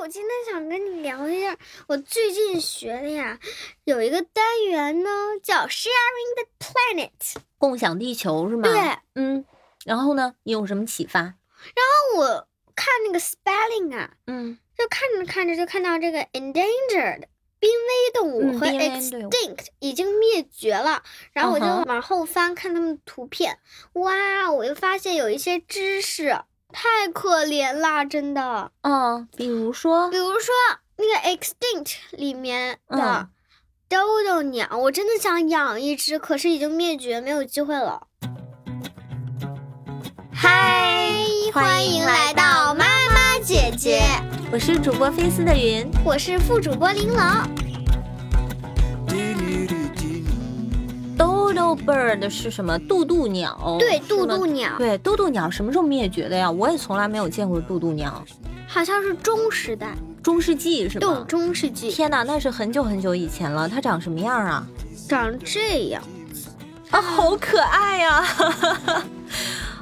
我今天想跟你聊一下，我最近学的呀，有一个单元呢叫 Sharing the Planet，共享地球是吗？对，嗯，然后呢，你有什么启发？然后我看那个 spelling 啊，嗯，就看着看着就看到这个 endangered 濒危动物和 extinct 已经灭绝了，然后我就往后翻看他们的图片，哇，我又发现有一些知识。太可怜啦，真的。嗯，比如说，比如说那个 extinct 里面的豆豆鸟，我真的想养一只，可是已经灭绝，没有机会了。嗨，欢迎来到妈妈姐姐，我是主播菲斯的云，我是副主播玲珑。Bird 是什么？渡渡鸟。对，渡渡鸟。对，渡渡鸟什么时候灭绝的呀？我也从来没有见过渡渡鸟。好像是中时代，中世纪是吧？对，中世纪。天哪，那是很久很久以前了。它长什么样啊？长这样。啊，好可爱呀！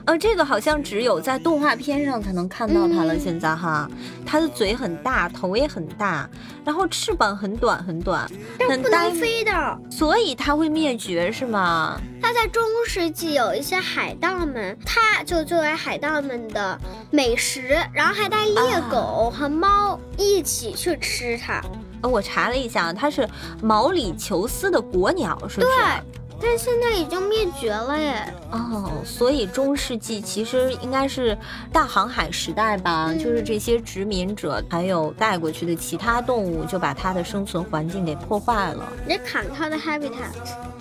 呃，这个好像只有在动画片上才能看到它了。现在哈，它的嘴很大，头也很大，然后翅膀很短很短，但不能飞的，所以它会灭绝是吗？它在中世纪有一些海盗们，它就作为海盗们的美食，然后还带猎狗和猫一起去吃它。呃，我查了一下，它是毛里求斯的国鸟，是不是？对。但现在已经灭绝了耶！哦，所以中世纪其实应该是大航海时代吧？就是这些殖民者还有带过去的其他动物，就把它的生存环境给破坏了，也砍它的 habitat，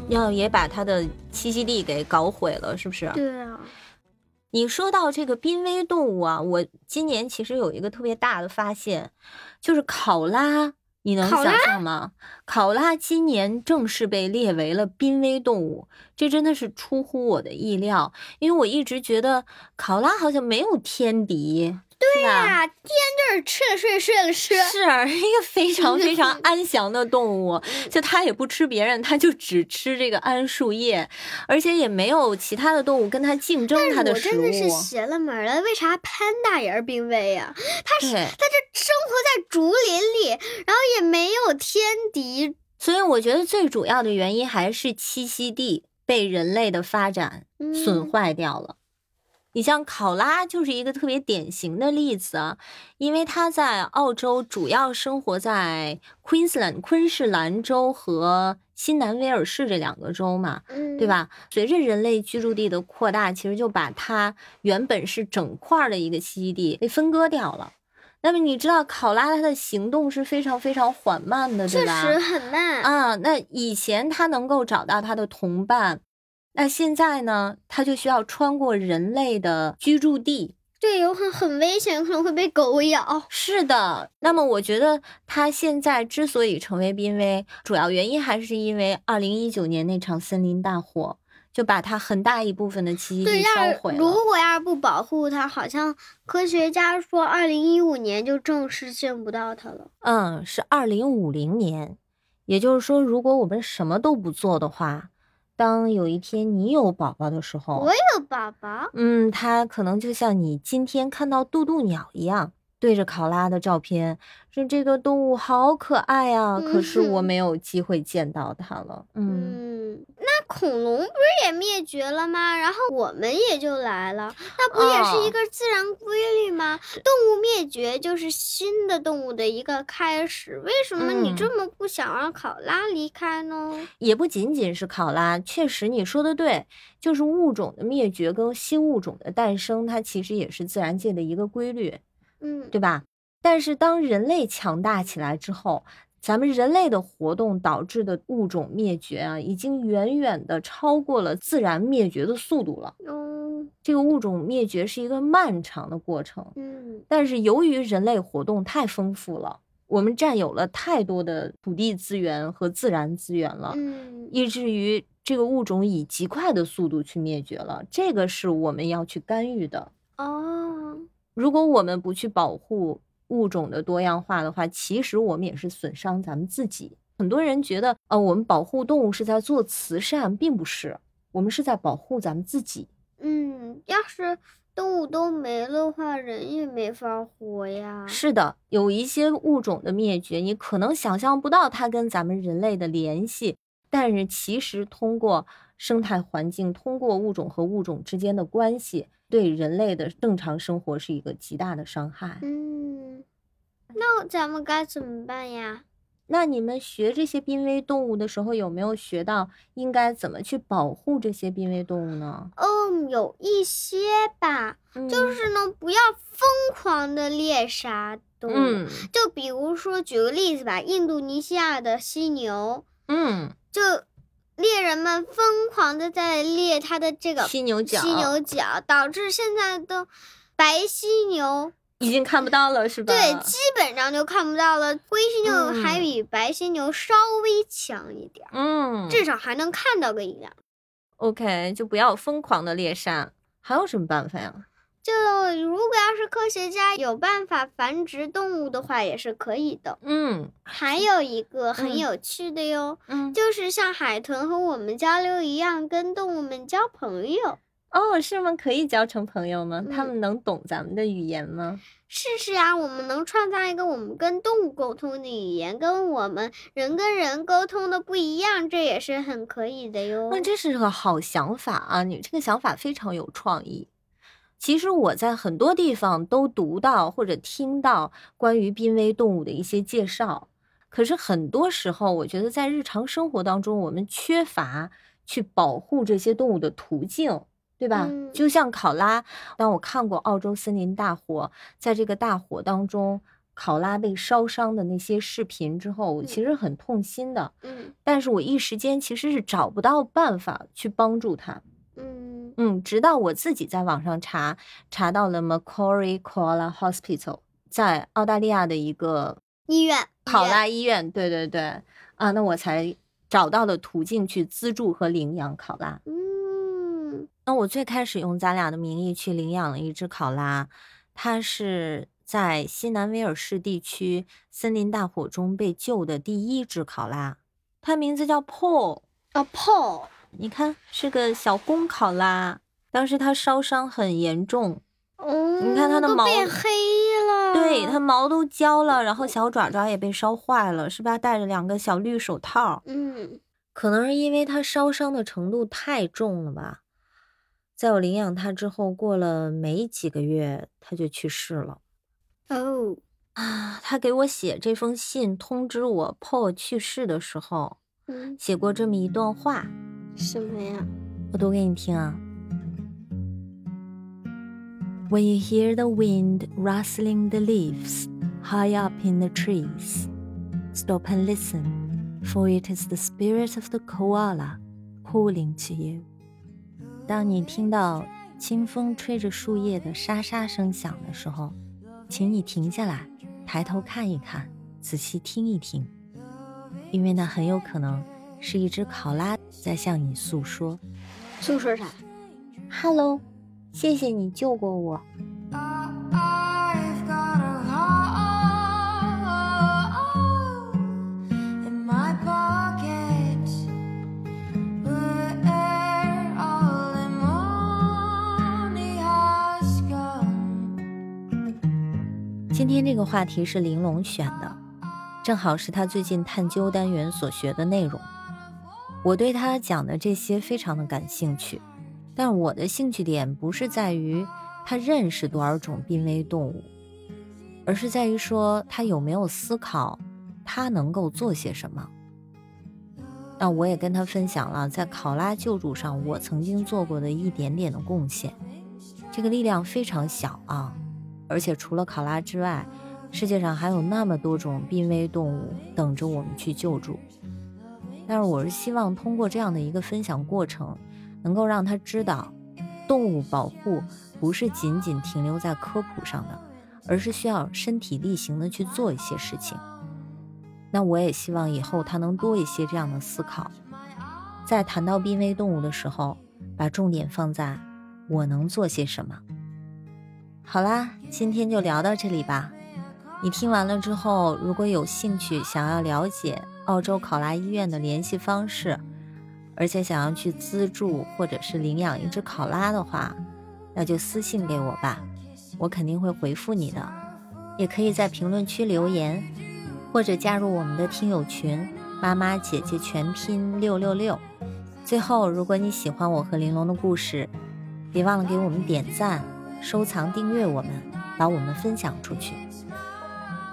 要也把它的栖息地给搞毁了，是不是？对啊。你说到这个濒危动物啊，我今年其实有一个特别大的发现，就是考拉。你能想象吗？考拉今年正式被列为了濒危动物，这真的是出乎我的意料，因为我一直觉得考拉好像没有天敌。对呀，天就是吃了睡，睡了吃，是一个非常非常安详的动物。就它也不吃别人，它就只吃这个桉树叶，而且也没有其他的动物跟它竞争它的食物。我真的是邪了门了，为啥潘大也是濒危呀？它是它这生活在竹林里，然后也没有天敌，所以我觉得最主要的原因还是栖息地被人类的发展损坏掉了。你像考拉就是一个特别典型的例子啊，因为它在澳洲主要生活在 Queensland 昆士兰州和新南威尔士这两个州嘛，对吧？随着人类居住地的扩大，其实就把它原本是整块的一个栖息地给分割掉了。那么你知道考拉它的行动是非常非常缓慢的，对吧？确实很慢啊。那以前它能够找到它的同伴。那现在呢？它就需要穿过人类的居住地，对，有很很危险，可能会被狗咬。是的。那么我觉得它现在之所以成为濒危，主要原因还是因为二零一九年那场森林大火，就把它很大一部分的栖息地烧毁了。如果要是不保护它，好像科学家说二零一五年就正式见不到它了。嗯，是二零五零年。也就是说，如果我们什么都不做的话。当有一天你有宝宝的时候，我有宝宝，嗯，他可能就像你今天看到渡渡鸟一样，对着考拉的照片，说这个动物好可爱啊，可是我没有机会见到它了，嗯。那恐龙不是也灭绝了吗？然后我们也就来了，那不也是一个自然规律吗？动物灭绝就是新的动物的一个开始。为什么你这么不想让考拉离开呢？也不仅仅是考拉，确实你说的对，就是物种的灭绝跟新物种的诞生，它其实也是自然界的一个规律，嗯，对吧？但是当人类强大起来之后。咱们人类的活动导致的物种灭绝啊，已经远远的超过了自然灭绝的速度了。嗯，这个物种灭绝是一个漫长的过程。嗯，但是由于人类活动太丰富了，我们占有了太多的土地资源和自然资源了，嗯，以至于这个物种以极快的速度去灭绝了。这个是我们要去干预的。哦，如果我们不去保护。物种的多样化的话，其实我们也是损伤咱们自己。很多人觉得，呃，我们保护动物是在做慈善，并不是，我们是在保护咱们自己。嗯，要是动物都没了话，人也没法活呀。是的，有一些物种的灭绝，你可能想象不到它跟咱们人类的联系，但是其实通过生态环境，通过物种和物种之间的关系，对人类的正常生活是一个极大的伤害。嗯，那咱们该怎么办呀？那你们学这些濒危动物的时候，有没有学到应该怎么去保护这些濒危动物呢？嗯，有一些吧，就是呢，不要疯狂的猎杀动物。嗯，就比如说，举个例子吧，印度尼西亚的犀牛，嗯，就猎人们疯狂的在猎它的这个犀牛角，犀牛角，导致现在的白犀牛。已经看不到了，是吧？对，基本上就看不到了。灰犀牛还比白犀牛稍微强一点，嗯，至少还能看到个一两。OK，就不要疯狂的猎杀。还有什么办法呀？就如果要是科学家有办法繁殖动物的话，也是可以的。嗯，还有一个很有趣的哟，嗯，就是像海豚和我们交流一样，跟动物们交朋友。哦，是吗？可以交成朋友吗？他们能懂咱们的语言吗？试试啊！我们能创造一个我们跟动物沟通的语言，跟我们人跟人沟通的不一样，这也是很可以的哟。那这是个好想法啊！你这个想法非常有创意。其实我在很多地方都读到或者听到关于濒危动物的一些介绍，可是很多时候，我觉得在日常生活当中，我们缺乏去保护这些动物的途径。对吧？就像考拉，当我看过澳洲森林大火，在这个大火当中，考拉被烧伤的那些视频之后，我其实很痛心的。嗯，但是我一时间其实是找不到办法去帮助他。嗯嗯，直到我自己在网上查，查到了 Macquarie Koala Hospital，在澳大利亚的一个医院，考拉医院。对对对，啊，那我才找到了途径去资助和领养考拉。嗯那我最开始用咱俩的名义去领养了一只考拉，它是在西南威尔士地区森林大火中被救的第一只考拉，它名字叫 Paul。啊，Paul，你看是个小公考拉，当时它烧伤很严重，哦，你看它的毛变黑了，对，它毛都焦了，然后小爪爪也被烧坏了，是吧？戴着两个小绿手套，嗯，可能是因为它烧伤的程度太重了吧。在我领养它之后，过了没几个月，它就去世了。哦，啊，他给我写这封信通知我 Paul 去世的时候，嗯，写过这么一段话。什么呀？我读给你听啊。When you hear the wind rustling the leaves high up in the trees, stop and listen, for it is the spirit of the koala calling to you. 当你听到清风吹着树叶的沙沙声响的时候，请你停下来，抬头看一看，仔细听一听，因为那很有可能是一只考拉在向你诉说。诉说啥？Hello，谢谢你救过我。今天这个话题是玲珑选的，正好是他最近探究单元所学的内容。我对他讲的这些非常的感兴趣，但我的兴趣点不是在于他认识多少种濒危动物，而是在于说他有没有思考，他能够做些什么。那我也跟他分享了在考拉救助上我曾经做过的一点点的贡献，这个力量非常小啊。而且除了考拉之外，世界上还有那么多种濒危动物等着我们去救助。但是我是希望通过这样的一个分享过程，能够让他知道，动物保护不是仅仅停留在科普上的，而是需要身体力行的去做一些事情。那我也希望以后他能多一些这样的思考，在谈到濒危动物的时候，把重点放在我能做些什么。好啦，今天就聊到这里吧。你听完了之后，如果有兴趣想要了解澳洲考拉医院的联系方式，而且想要去资助或者是领养一只考拉的话，那就私信给我吧，我肯定会回复你的。也可以在评论区留言，或者加入我们的听友群“妈妈姐姐全拼六六六”。最后，如果你喜欢我和玲珑的故事，别忘了给我们点赞、收藏、订阅我们，把我们分享出去。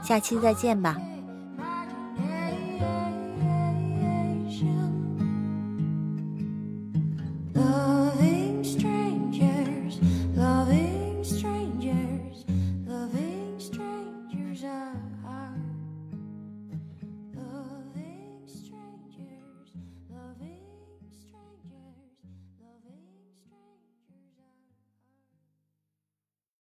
下期再见吧。